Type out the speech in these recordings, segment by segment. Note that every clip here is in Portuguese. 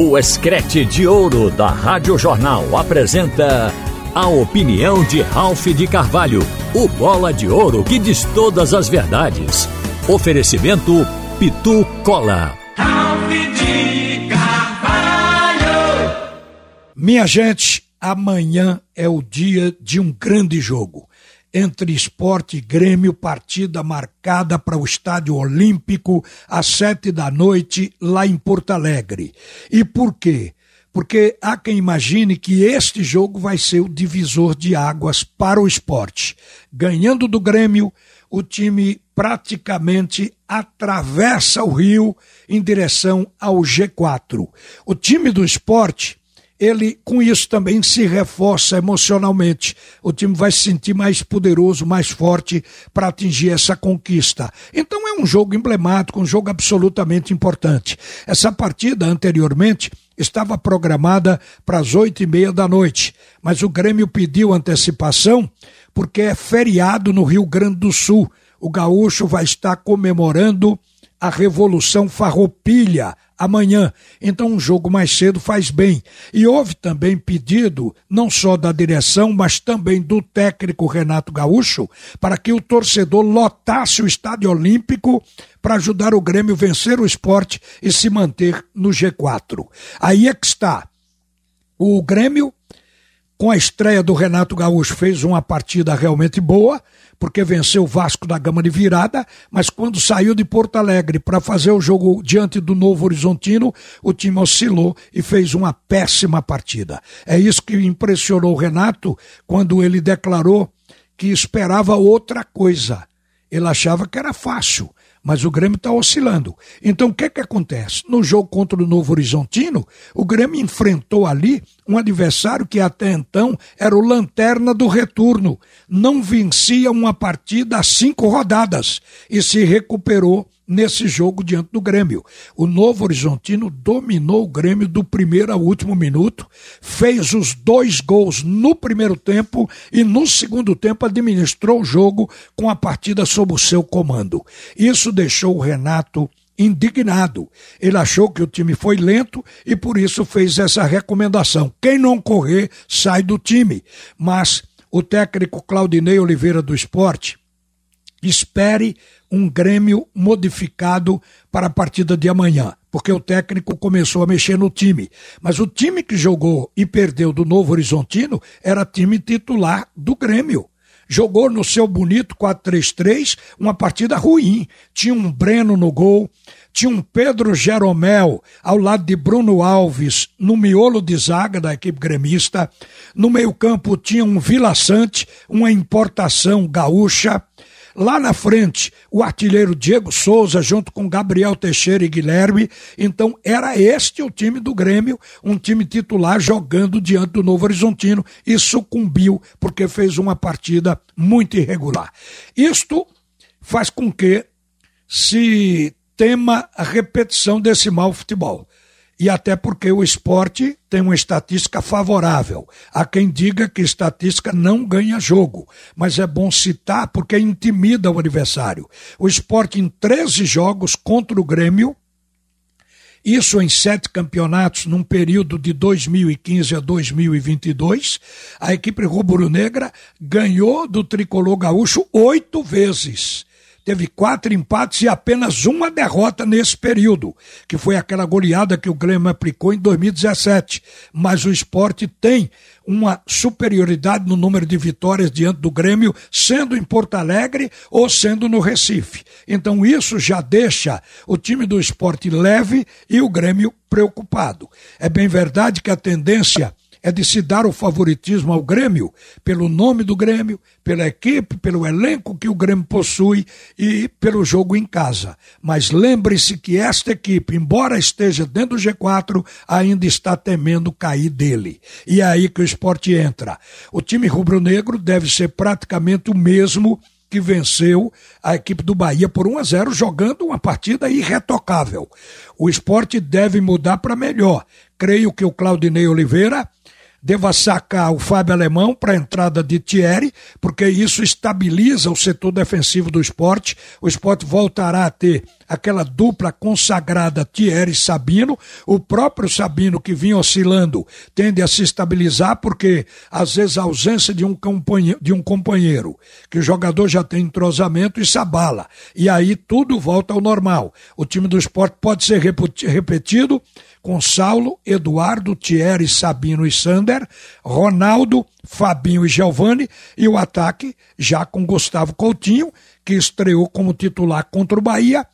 O Escrete de Ouro da Rádio Jornal apresenta a opinião de Ralph de Carvalho, o bola de ouro que diz todas as verdades. Oferecimento Pitu Cola. Ralph de Carvalho. Minha gente, amanhã é o dia de um grande jogo entre esporte e Grêmio, partida marcada para o Estádio Olímpico às sete da noite, lá em Porto Alegre. E por quê? Porque há quem imagine que este jogo vai ser o divisor de águas para o esporte. Ganhando do Grêmio, o time praticamente atravessa o rio em direção ao G4. O time do esporte ele com isso também se reforça emocionalmente. O time vai se sentir mais poderoso, mais forte para atingir essa conquista. Então é um jogo emblemático, um jogo absolutamente importante. Essa partida anteriormente estava programada para as oito e meia da noite, mas o Grêmio pediu antecipação porque é feriado no Rio Grande do Sul. O gaúcho vai estar comemorando a Revolução Farroupilha amanhã. Então, um jogo mais cedo faz bem. E houve também pedido, não só da direção, mas também do técnico Renato Gaúcho, para que o torcedor lotasse o Estádio Olímpico para ajudar o Grêmio vencer o esporte e se manter no G4. Aí é que está. O Grêmio com a estreia do Renato Gaúcho, fez uma partida realmente boa, porque venceu o Vasco da Gama de virada, mas quando saiu de Porto Alegre para fazer o jogo diante do Novo Horizontino, o time oscilou e fez uma péssima partida. É isso que impressionou o Renato quando ele declarou que esperava outra coisa. Ele achava que era fácil mas o Grêmio está oscilando. Então o que, que acontece? No jogo contra o Novo Horizontino, o Grêmio enfrentou ali um adversário que até então era o lanterna do retorno. Não vencia uma partida a cinco rodadas e se recuperou nesse jogo diante do Grêmio. O Novo Horizontino dominou o Grêmio do primeiro ao último minuto, fez os dois gols no primeiro tempo e no segundo tempo administrou o jogo com a partida sob o seu comando. Isso deixou o Renato indignado. Ele achou que o time foi lento e por isso fez essa recomendação. Quem não correr, sai do time. Mas o técnico Claudinei Oliveira do Esporte espere um Grêmio modificado para a partida de amanhã, porque o técnico começou a mexer no time. Mas o time que jogou e perdeu do Novo Horizontino era time titular do Grêmio. Jogou no seu bonito 4-3-3 uma partida ruim. Tinha um Breno no gol, tinha um Pedro Jeromel ao lado de Bruno Alves no miolo de zaga da equipe gremista. No meio-campo tinha um Vila Sante, uma importação gaúcha. Lá na frente, o artilheiro Diego Souza, junto com Gabriel Teixeira e Guilherme. Então, era este o time do Grêmio, um time titular jogando diante do Novo Horizontino e sucumbiu porque fez uma partida muito irregular. Isto faz com que se tema a repetição desse mau futebol e até porque o esporte tem uma estatística favorável. Há quem diga que estatística não ganha jogo, mas é bom citar porque intimida o adversário. O esporte em 13 jogos contra o Grêmio, isso em sete campeonatos num período de 2015 a 2022, a equipe rubro-negra ganhou do tricolor gaúcho oito vezes teve quatro empates e apenas uma derrota nesse período, que foi aquela goleada que o Grêmio aplicou em 2017. Mas o esporte tem uma superioridade no número de vitórias diante do Grêmio, sendo em Porto Alegre ou sendo no Recife. Então isso já deixa o time do esporte leve e o Grêmio preocupado. É bem verdade que a tendência é de se dar o favoritismo ao Grêmio, pelo nome do Grêmio, pela equipe, pelo elenco que o Grêmio possui e pelo jogo em casa. Mas lembre-se que esta equipe, embora esteja dentro do G4, ainda está temendo cair dele. E é aí que o esporte entra. O time rubro-negro deve ser praticamente o mesmo que venceu a equipe do Bahia por 1 a 0, jogando uma partida irretocável. O esporte deve mudar para melhor. Creio que o Claudinei Oliveira deva sacar o Fábio Alemão para a entrada de Thierry, porque isso estabiliza o setor defensivo do esporte. O esporte voltará a ter aquela dupla consagrada Thierry Sabino. O próprio Sabino, que vinha oscilando, tende a se estabilizar, porque às vezes a ausência de um companheiro, de um companheiro que o jogador já tem entrosamento, isso abala. E aí tudo volta ao normal. O time do esporte pode ser repetido com Saulo, Eduardo, Thierry, Sabino e Sander, Ronaldo, Fabinho e Giovani, e o ataque já com Gustavo Coutinho, que estreou como titular contra o Bahia,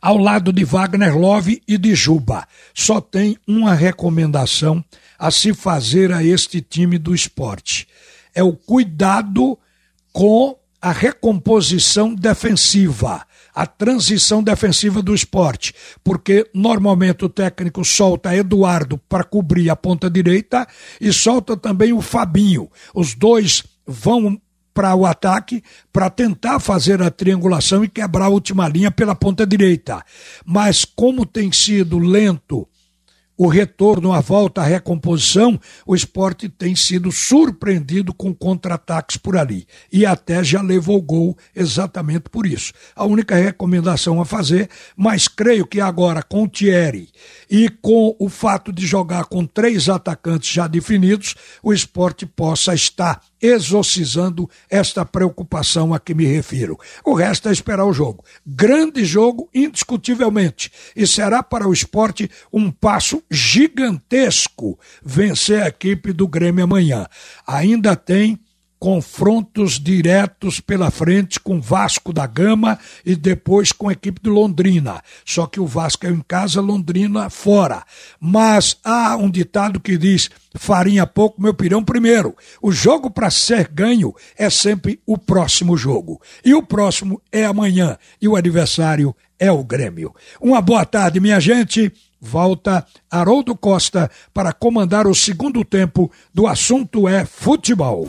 ao lado de Wagner Love e de Juba. Só tem uma recomendação a se fazer a este time do esporte: é o cuidado com a recomposição defensiva a transição defensiva do esporte, porque normalmente o técnico solta Eduardo para cobrir a ponta direita e solta também o Fabinho. Os dois vão para o ataque para tentar fazer a triangulação e quebrar a última linha pela ponta direita. Mas como tem sido lento o retorno, a volta, a recomposição, o esporte tem sido surpreendido com contra-ataques por ali. E até já levou gol exatamente por isso. A única recomendação a fazer, mas creio que agora com o Thierry e com o fato de jogar com três atacantes já definidos, o esporte possa estar exorcizando esta preocupação a que me refiro. O resto é esperar o jogo. Grande jogo, indiscutivelmente. E será para o esporte um passo gigantesco vencer a equipe do Grêmio amanhã. Ainda tem confrontos diretos pela frente com Vasco da Gama e depois com a equipe de Londrina. Só que o Vasco é em casa, Londrina fora. Mas há um ditado que diz: farinha pouco, meu pirão primeiro. O jogo para ser ganho é sempre o próximo jogo. E o próximo é amanhã. E o adversário é o Grêmio. Uma boa tarde, minha gente. Volta Haroldo Costa para comandar o segundo tempo do assunto é futebol.